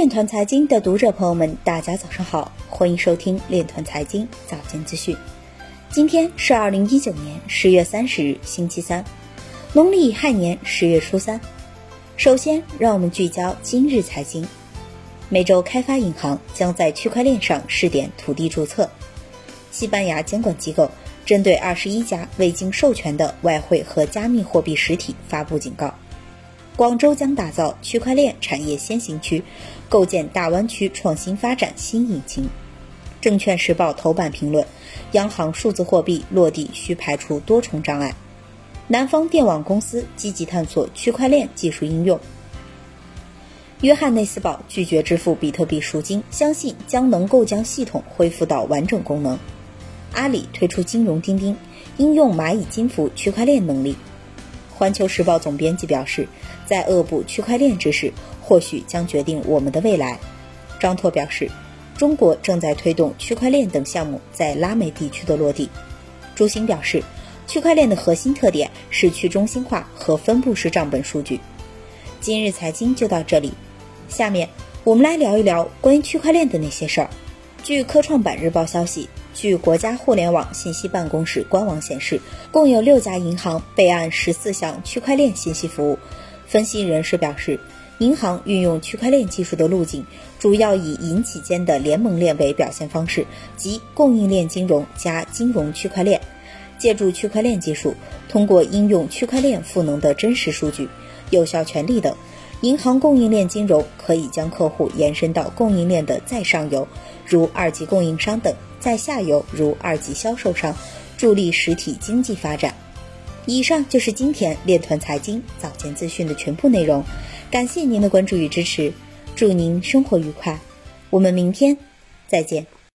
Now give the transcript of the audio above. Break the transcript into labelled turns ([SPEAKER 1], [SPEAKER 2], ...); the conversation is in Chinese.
[SPEAKER 1] 链团财经的读者朋友们，大家早上好，欢迎收听链团财经早间资讯。今天是二零一九年十月三十日，星期三，农历亥年十月初三。首先，让我们聚焦今日财经。美洲开发银行将在区块链上试点土地注册。西班牙监管机构针对二十一家未经授权的外汇和加密货币实体发布警告。广州将打造区块链产业先行区，构建大湾区创新发展新引擎。证券时报头版评论：央行数字货币落地需排除多重障碍。南方电网公司积极探索区块链技术应用。约翰内斯堡拒绝支付比特币赎金，相信将能够将系统恢复到完整功能。阿里推出金融钉钉，应用蚂蚁金服区块链能力。环球时报总编辑表示，在恶补区块链知识，或许将决定我们的未来。张拓表示，中国正在推动区块链等项目在拉美地区的落地。朱鑫表示，区块链的核心特点是去中心化和分布式账本数据。今日财经就到这里，下面我们来聊一聊关于区块链的那些事儿。据科创板日报消息。据国家互联网信息办公室官网显示，共有六家银行备案十四项区块链信息服务。分析人士表示，银行运用区块链技术的路径，主要以银企间的联盟链为表现方式，即供应链金融加金融区块链。借助区块链技术，通过应用区块链赋能的真实数据、有效权利等，银行供应链金融可以将客户延伸到供应链的再上游，如二级供应商等。在下游如二级销售商，助力实体经济发展。以上就是今天链团财经早间资讯的全部内容，感谢您的关注与支持，祝您生活愉快，我们明天再见。